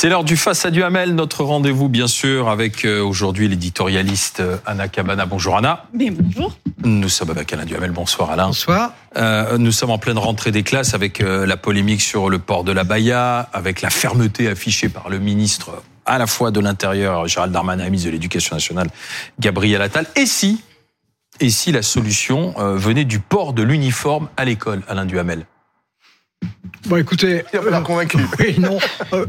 C'est l'heure du Face à Duhamel, notre rendez-vous bien sûr avec euh, aujourd'hui l'éditorialiste euh, Anna Cabana. Bonjour Anna. Mais bonjour. Nous sommes avec Alain Duhamel. Bonsoir Alain. Bonsoir. Euh, nous sommes en pleine rentrée des classes avec euh, la polémique sur le port de la Baïa, avec la fermeté affichée par le ministre à la fois de l'Intérieur, Gérald Darmanin, ministre de l'Éducation nationale, Gabriel Attal. Et si, et si la solution euh, venait du port de l'uniforme à l'école, Alain Duhamel? Bon, écoutez. Il a pas l'air convaincu. Oui, non. Euh,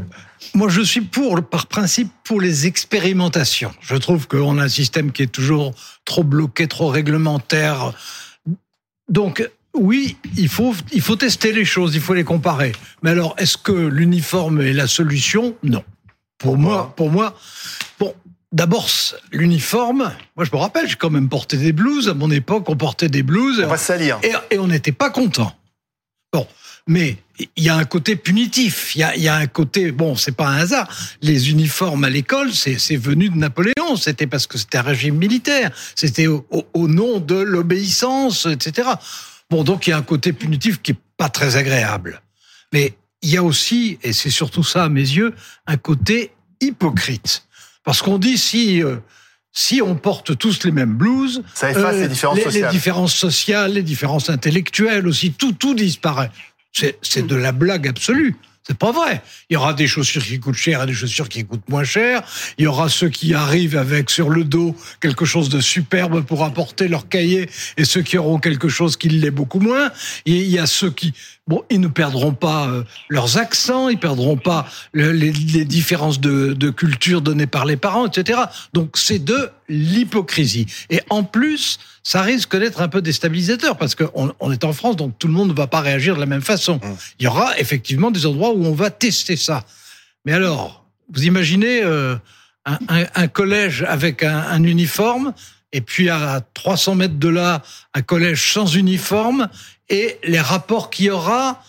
moi, je suis pour, par principe, pour les expérimentations. Je trouve qu'on a un système qui est toujours trop bloqué, trop réglementaire. Donc, oui, il faut, il faut tester les choses, il faut les comparer. Mais alors, est-ce que l'uniforme est la solution? Non. Pour moi, pour moi, bon, d'abord, l'uniforme, moi je me rappelle, j'ai quand même porté des blouses. À mon époque, on portait des blouses. On va salir. Et, et on n'était pas content. Bon, mais il y a un côté punitif. Il y a, il y a un côté bon, c'est pas un hasard. Les uniformes à l'école, c'est c'est venu de Napoléon. C'était parce que c'était un régime militaire. C'était au, au- au nom de l'obéissance, etc. Bon, donc il y a un côté punitif qui est pas très agréable. Mais il y a aussi, et c'est surtout ça à mes yeux, un côté hypocrite. Parce qu'on dit si euh, si on porte tous les mêmes blouses, Ça efface les différences les, sociales. différences sociales, les différences intellectuelles aussi, tout tout disparaît. C'est c'est de la blague absolue. C'est pas vrai. Il y aura des chaussures qui coûtent cher et des chaussures qui coûtent moins cher. Il y aura ceux qui arrivent avec sur le dos quelque chose de superbe pour apporter leur cahier et ceux qui auront quelque chose qui l'est beaucoup moins. Et il y a ceux qui, bon, ils ne perdront pas euh, leurs accents, ils perdront pas le- les, les différences de, de culture données par les parents, etc. Donc c'est de l'hypocrisie. Et en plus, ça risque d'être un peu déstabilisateur parce qu'on on est en France, donc tout le monde ne va pas réagir de la même façon. Il y aura effectivement des endroits où on va tester ça. Mais alors, vous imaginez euh, un, un- un collège avec un, un uniforme et puis à 300 mètres de là, un collège sans uniforme et les rapports qu'il y aura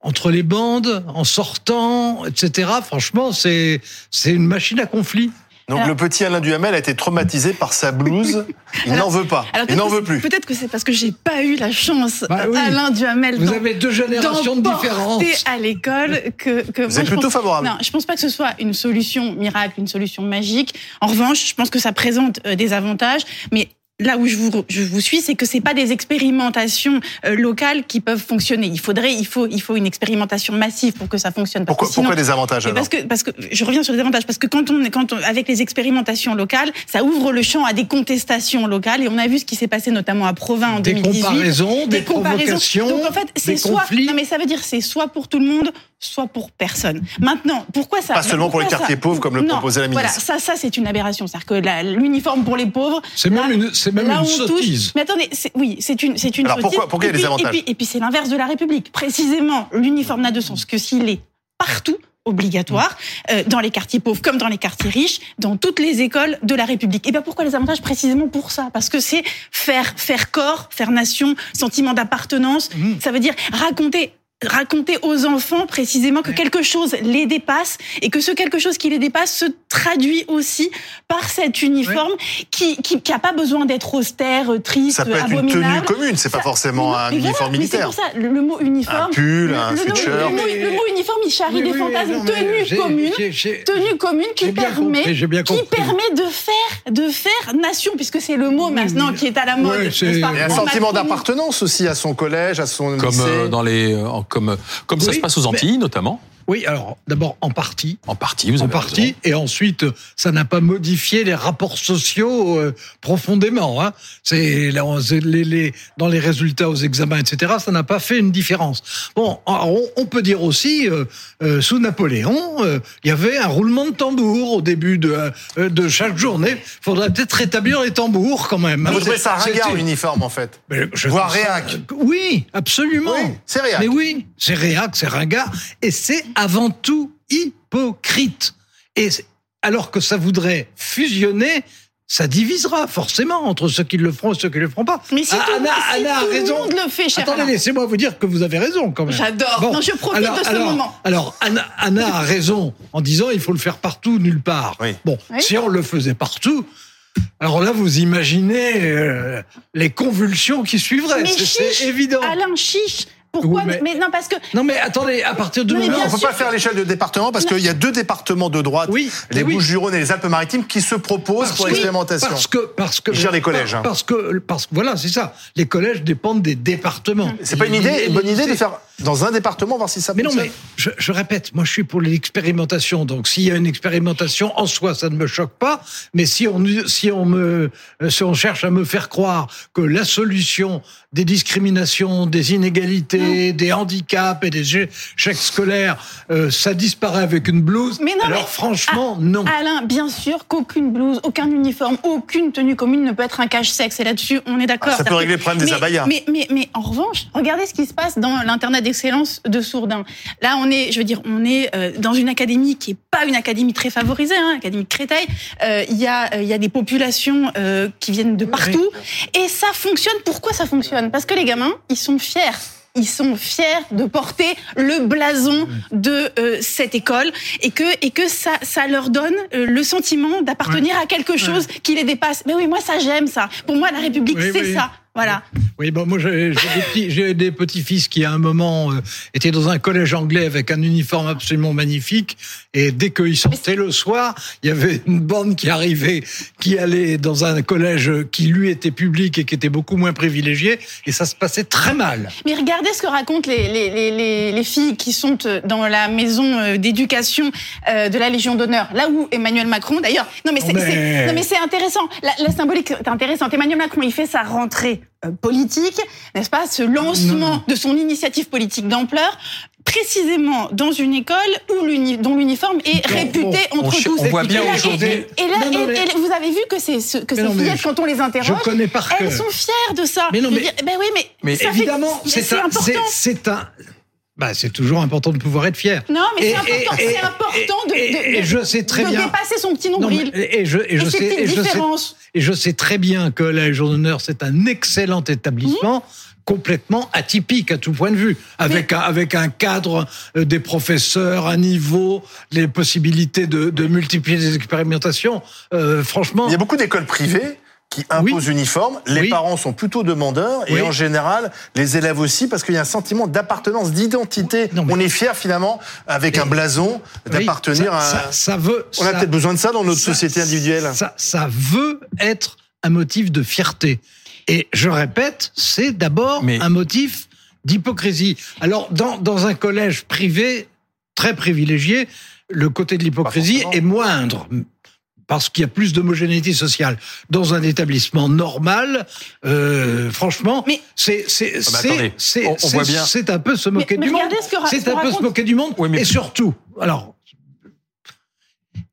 entre les bandes, en sortant, etc. Franchement, c'est c'est une machine à conflit. Donc Alors- le petit Alain Duhamel a été traumatisé par sa blouse. Il Alors- n'en veut pas. Alors, Il n'en veut plus. Peut-être que c'est parce que j'ai pas eu la chance, Bah oui. Alain Duhamel, Vous avez deux générations différence. à l'école que, que Vous moi, êtes plutôt pense- favorable. Non, je pense pas que ce soit une solution miracle, une solution magique. En revanche, je pense que ça présente euh, des avantages, mais là où je vous, je vous suis, c'est que c'est pas des expérimentations euh, locales qui peuvent fonctionner. Il faudrait, il faut, il faut une expérimentation massive pour que ça fonctionne. Parce Pourquoi, que sinon- pourquoi des avantages alors parce que, parce que je reviens sur les avantages, parce que quand on, quand on, avec les expérimentations locales, ça ouvre le champ à des contestations locales, et on a vu ce qui s'est passé notamment à Provins en Des 2018. comparaisons, des comparaisons. provocations, Donc en fait, c'est des soit, conflits. non mais ça veut dire c'est soit pour tout le monde, soit pour personne. Maintenant, pourquoi ça Pas seulement pour les quartiers ça- pauvres, comme le Non, proposait la Voilà, ministre. ça, ça c'est une aberration, c'est-à-dire que l'uniforme pour les pauvres. C'est même une, c'est même là, une on touche- sottise. Mais attendez, c'est- oui, c'est une, c'est une Alors, sottise. pourquoi- pourquoi il y a des avantages Et puis, et puis c'est l'inverse de la République. Précisément, l'uniforme n'a de sens que s'il est partout obligatoire euh, dans les quartiers pauvres comme dans les quartiers riches, dans toutes les écoles de la République. Et bien pourquoi les avantages précisément pour ça? Parce que c'est faire faire corps, faire nation, sentiment d'appartenance. Mmh. Ça veut dire raconter raconter aux enfants précisément que quelque chose les dépasse et que ce quelque chose qui les dépasse se traduit aussi par cet uniforme qui qui qui a pas besoin d'être austère, triste, Ça peut être une abominable. tenue commune, c'est pas Ça- forcément mais non, un mais voilà, uniforme mais militaire. C'est pour ça, le, mot uniforme. Un pull, le- un le- le- sweatshirt. Le, mot- le mot uniforme, il charrie Oui, des oui, fantasmes. non, mais tenue commune. j'ai- j'ai- Tenue commune qui permet, compris, j'ai bien qui permet de faire, de faire nation, puisque c'est le mot maintenant oui. qui est à la mode. Ouais, c'est- pas Et un En sentiment d'appartenance aussi à son collège, à son Comme lycée. euh, dans les, euh, en- comme comme ça se passe aux mais- Antilles notamment. Oui, alors d'abord en partie, En partie, vous en avez partie, raison. et ensuite ça n'a pas modifié les rapports sociaux euh, profondément. Hein. C'est les, les- dans les résultats aux examens, etc. Ça n'a pas fait une différence. Bon, on, on peut dire aussi euh, euh, sous Napoléon, il y avait un roulement de tambour au début de de chaque journée. Il faudrait peut-être rétablir les tambours quand même. Hein. Vous trouvez ça ringard l'uniforme en fait? Mais je Voire trouve ça- réac. Oui, absolument. Oui, c'est réac. Mais oui, c'est réac, c'est ringard, et c'est avant tout hypocrite. Et alors que ça voudrait fusionner, ça divisera forcément entre ceux qui le feront et ceux qui le feront pas. Mais si Ah, tout, Anna, si Anna a tout raison. le monde le fait, cher Attendez, laissez-moi vous dire que vous avez raison quand même. J'adore. Non, je profite de ce alors, moment. Alors, Anna, Anna a raison en disant il faut le faire partout, nulle part. Oui. Bon, Oui. si on le faisait partout, Alors là, vous imaginez euh, les convulsions qui suivraient. C'est évident. Alain Chiche. Pourquoi Oui, mais- mais... non, parce que Non, mais attendez, à partir du Non, on ne peut sûr pas faire l'échelle de département parce qu'il y a deux départements de droite, Oui, les oui. Bouches-du-Rhône et les Alpes-Maritimes, qui se proposent Parce pour que- l'expérimentation. Parce que, parce que Ils gèrent les collèges, hein. Parce que, parce que, voilà, c'est ça. Les collèges dépendent des départements. C'est pas une idée, une bonne idée de faire dans un département voir si ça Mais non, mais je, je répète, moi je suis pour l'expérimentation. Donc s'il y a une expérimentation en soi, ça ne me choque pas. Mais si on si on me si on cherche à me faire croire que la solution des discriminations, des inégalités, des handicaps et des échecs scolaires, euh, ça disparaît avec une blouse. Mais non, alors mais- franchement, non. Alain, bien sûr qu'aucune blouse, aucun uniforme, aucune tenue commune ne peut être un cache-sexe. Et là-dessus, on est d'accord. Ah, ça peut régler le problème des abayas. Mais, mais, mais en revanche, regardez ce qui se passe dans l'internat d'excellence de Sourdin. Là, on est, je veux dire, on est euh, dans une académie qui est pas une académie très favorisée, hein, académie de Créteil. Euh, Il y a, euh, il y a des populations euh, qui viennent de partout, et ça fonctionne. Pourquoi ça fonctionne? Parce que les gamins, ils sont fiers. Ils sont fiers de porter le blason de euh, cette école et que et que ça ça leur donne euh, le sentiment d'appartenir à quelque chose qui les dépasse. Mais oui, moi ça j'aime ça. Pour moi la République Oui, c'est oui. ça. Voilà. Oui, bon, moi j'ai des petits, petits-fils qui à un moment euh, étaient dans un collège anglais avec un uniforme absolument magnifique et dès qu'ils sortaient le soir, il y avait une bande qui arrivait, qui allait dans un collège qui lui était public et qui était beaucoup moins privilégié et ça se passait très mal. Mais regardez ce que racontent les, les, les, les, les filles qui sont euh, dans la maison euh, d'éducation euh, de la Légion d'honneur, là où Emmanuel Macron, d'ailleurs, non mais c'est Mais- intéressant, la, la symbolique est intéressante. Emmanuel Macron, il fait sa rentrée politique, n'est-ce pas, ce lancement Non. de son initiative politique d'ampleur, précisément dans une école où dont l'uniforme est réputé bon, entre on tous. on voit bien Et là- et- aujourd'hui- Et, là, Non, et- vous avez vu que, c'est ce, que ces fillettes, je- quand on les interroge, elles sont fières de ça. Mais non, mais- ben oui, mais, Mais Évidemment, c'est important. c'est un, bah, c'est toujours important de pouvoir être fier. Non, mais c'est important, et- de, et- de- et de- je sais très de bien. dépasser son petit nombril. et je, et je et ces sais, et petites je sais, différences. et je sais très bien que la Légion d'honneur, c'est un excellent établissement. Mmh. complètement atypique à tout point de vue, avec un, avec un cadre euh, des professeurs, un niveau, les possibilités de, de multiplier les expérimentations. Euh, franchement, Il y a beaucoup d'écoles privées qui imposent uniforme. Les Oui. parents sont plutôt demandeurs et Oui. en général, les élèves aussi, parce qu'il y a un sentiment d'appartenance, d'identité. On est fier finalement, avec un blason, d'appartenir ça, à. ça, ça veut. On a peut-être besoin de ça dans notre ça- société individuelle. Ça, ça veut être un motif de fierté. Et je répète, c'est d'abord un motif d'hypocrisie. Alors, dans, dans un collège privé très privilégié, le côté de l'hypocrisie est moindre. Parce qu'il y a plus d'homogénéité sociale. Dans un établissement normal, euh, franchement, Mais- c'est c'est un peu se moquer mais du monde. regardez ce que ra- ce C'est un peu se moquer du monde. Oui, mais- Et surtout, alors,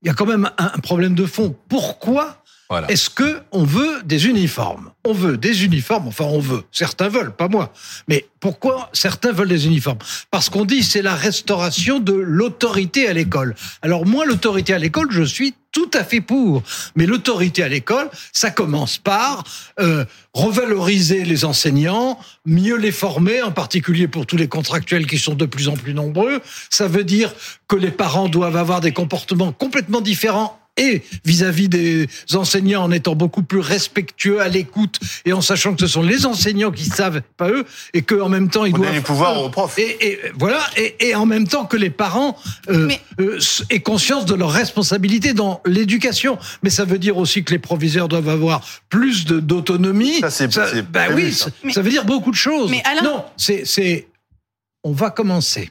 il y a quand même un, un problème de fond. Pourquoi Voilà. est-ce que on veut des uniformes? On veut des uniformes. Enfin, on veut. Certains veulent, pas moi. Mais pourquoi certains veulent des uniformes? Parce qu'on dit c'est la restauration de l'autorité à l'école. Alors moi, l'autorité à l'école, je suis tout à fait pour. Mais l'autorité à l'école, ça commence par euh, revaloriser les enseignants, mieux les former, en particulier pour tous les contractuels qui sont de plus en plus nombreux. Ça veut dire que les parents doivent avoir des comportements complètement différents et vis-à-vis des enseignants en étant beaucoup plus respectueux à l'écoute et en sachant que ce sont les enseignants qui savent, pas eux, et qu'en même temps ils On doivent du pouvoir aux profs. et, et voilà, et, et en même temps que les parents euh, Mais- euh, aient conscience de leur responsabilité dans l'éducation. Mais ça veut dire aussi que les proviseurs doivent avoir plus d'autonomie. Ça, c'est- c'est bah oui, ça. ça. Mais- ça veut dire beaucoup de choses. Mais Alain- non, c'est c'est on va commencer.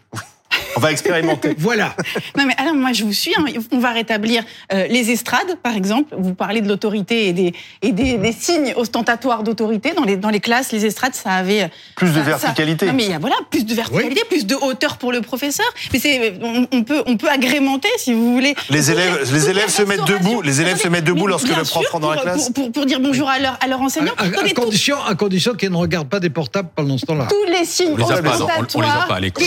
On va expérimenter. Voilà. Non mais alors moi je vous suis. hein. On va rétablir euh, les estrades, par exemple. Vous parlez de l'autorité et des et des, des signes ostentatoires d'autorité dans les dans les classes. Les estrades, ça avait euh, Plus de ça- ça- verticalité. non mais il y a voilà plus de verticalité, plus de hauteur pour le professeur. Mais c'est on, on peut on peut agrémenter si vous voulez. Les élèves- les élèves se mettent debout, les élèves se mettent debout lorsque le prof sûr, rentre dans la classe. Pour, pour, pour dire bonjour à leur à leur enseignant. À, à- à Attendez, tout- condition, à condition qu'ils ne regardent pas des portables pendant ce temps-là. tous les signes On les a pas, non, on- les a ostentatoires. pas à l'école.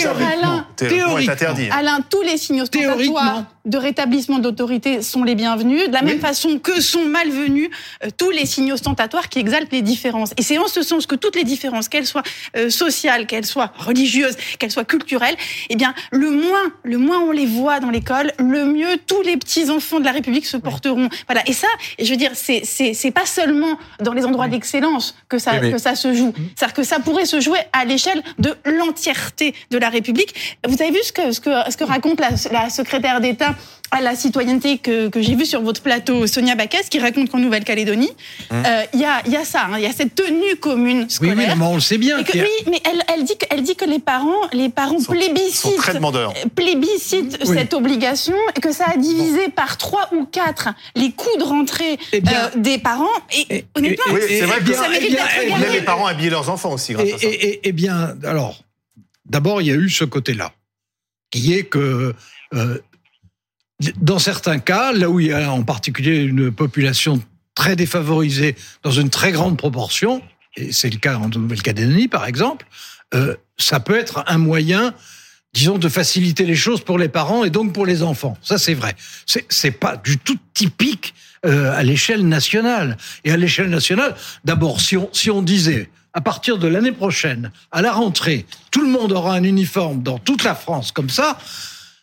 Alain, Théoriquement est Théoriquement. interdit. Alain, tous les signes ostentatoires Théoriquement. De rétablissement d'autorité sont les bienvenus, de la même façon que sont malvenus euh, tous les signaux ostentatoires qui exaltent les différences. Et c'est en ce sens que toutes les différences, qu'elles soient euh, sociales, qu'elles soient religieuses, qu'elles soient culturelles, eh bien, le moins, le moins on les voit dans l'école, le mieux tous les petits enfants de la République se porteront. Voilà. Et ça, je veux dire, c'est c'est c'est pas seulement dans les endroits d'excellence que ça que ça se joue. C'est-à-dire que ça pourrait se jouer à l'échelle de l'entièreté de la République. Vous avez vu ce que ce que ce que raconte la, la secrétaire d'État à la citoyenneté que, que j'ai vu sur votre plateau, Sonia Bakas, qui raconte qu'en Nouvelle-Calédonie, euh, il y a il y a ça, hein, il y a cette tenue commune Oui, scolaire. oui, mais on le sait bien. Que- a- oui, mais elle, elle dit que, elle dit que les parents, les parents Sont- plébiscitent, sont très demandeurs. plébiscitent Oui. cette obligation, et que ça a divisé par trois ou quatre les coûts de rentrée Eh bien- euh, des parents. Et, Et- honnêtement, et- Oui, c'est vrai eh que bien, ça mérite eh eh les parents habillaient leurs enfants aussi grâce Et, à ça. et- et- eh bien, alors, d'abord, il y a eu ce côté-là, qui est que euh, dans certains cas, là où il y a en particulier une population très défavorisée dans une très grande proportion, et c'est le cas en Nouvelle-Calédonie par exemple, euh, ça peut être un moyen disons, de faciliter les choses pour les parents et donc pour les enfants. Ça, c'est vrai. C'est, c'est pas du tout typique euh, à l'échelle nationale. Et à l'échelle nationale, d'abord, si on, si on disait, à partir de l'année prochaine, à la rentrée, tout le monde aura un uniforme dans toute la France comme ça,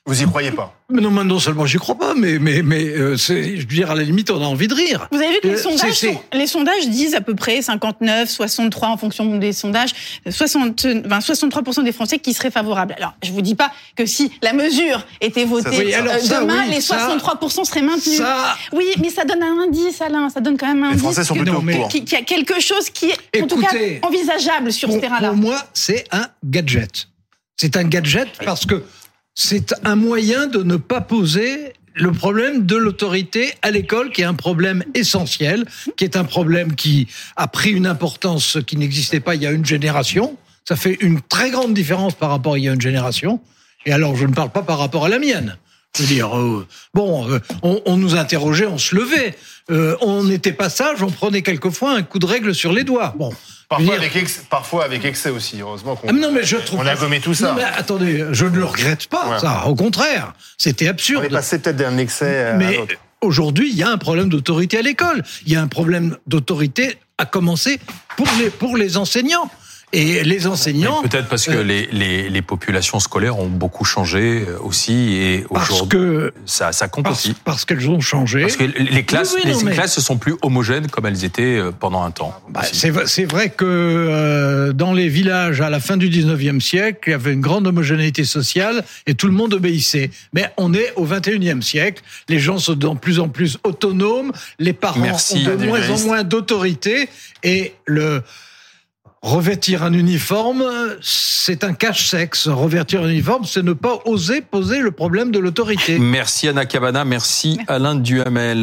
Vous y croyez pas mais non, mais non seulement j'y crois pas, mais, mais, mais euh, c'est, je veux dire, à la limite, on a envie de rire. Vous avez vu que les Euh, sondages, c'est- sont- les sondages disent à peu près 59, 63 en fonction des sondages, 60, enfin, 63% des Français qui seraient favorables. Alors, je vous dis pas que si la mesure était votée oui, alors euh, ça, demain, oui, les ça- 63% seraient maintenus. Ça, Oui, mais ça donne un indice, Alain. Ça donne quand même un Les indice Français sont plutôt mais- pour. qu'il qu'il y a quelque chose qui est, en tout cas, envisageable sur ce terrain-là. pour moi, c'est un gadget. C'est un gadget parce que c'est un moyen de ne pas poser le problème de l'autorité à l'école, qui est un problème essentiel, qui est un problème qui a pris une importance qui n'existait pas il y a une génération. Ça fait une très grande différence par rapport à il y a une génération. Et alors, je ne parle pas par rapport à la mienne. Je veux dire, euh, bon, euh, on, on nous interrogeait, on se levait. Euh, on était pas sage, on prenait quelquefois un coup de règle sur les doigts. Bon. Parfois dire- avec, ex- parfois avec excès aussi, heureusement qu'on ah, mais non, mais je trouve. on a gommé tout ça. Non, mais attendez, je ne le regrette pas, Ouais. ça. Au contraire, c'était On est absurde. passé peut-être d'un excès à Mais l'autre. aujourd'hui, il y a un problème d'autorité à l'école. Il y a un problème d'autorité à commencer pour les, pour les enseignants. Et les enseignants. Peut-être parce que euh, les, les, les populations scolaires ont beaucoup changé euh, aussi et Parce aujourd'hui que. ça, ça compte Parce, aussi. parce qu'elles ont changé. Parce que les classes, Oui, oui, non, les mais- classes ne sont plus homogènes comme elles étaient euh, pendant un temps. Bah, c'est, vrai- que euh, dans les villages à la fin du 19e siècle, il y avait une grande homogénéité sociale et tout le monde obéissait. Mais on est au 21e siècle, les gens sont de plus en plus autonomes, les parents Merci, ont de moins en moins d'autorité et le revêtir un uniforme, c'est un cache-sexe. Revêtir un uniforme, c'est ne pas oser poser le problème de l'autorité. Merci Anna Cabana, merci Alain Duhamel.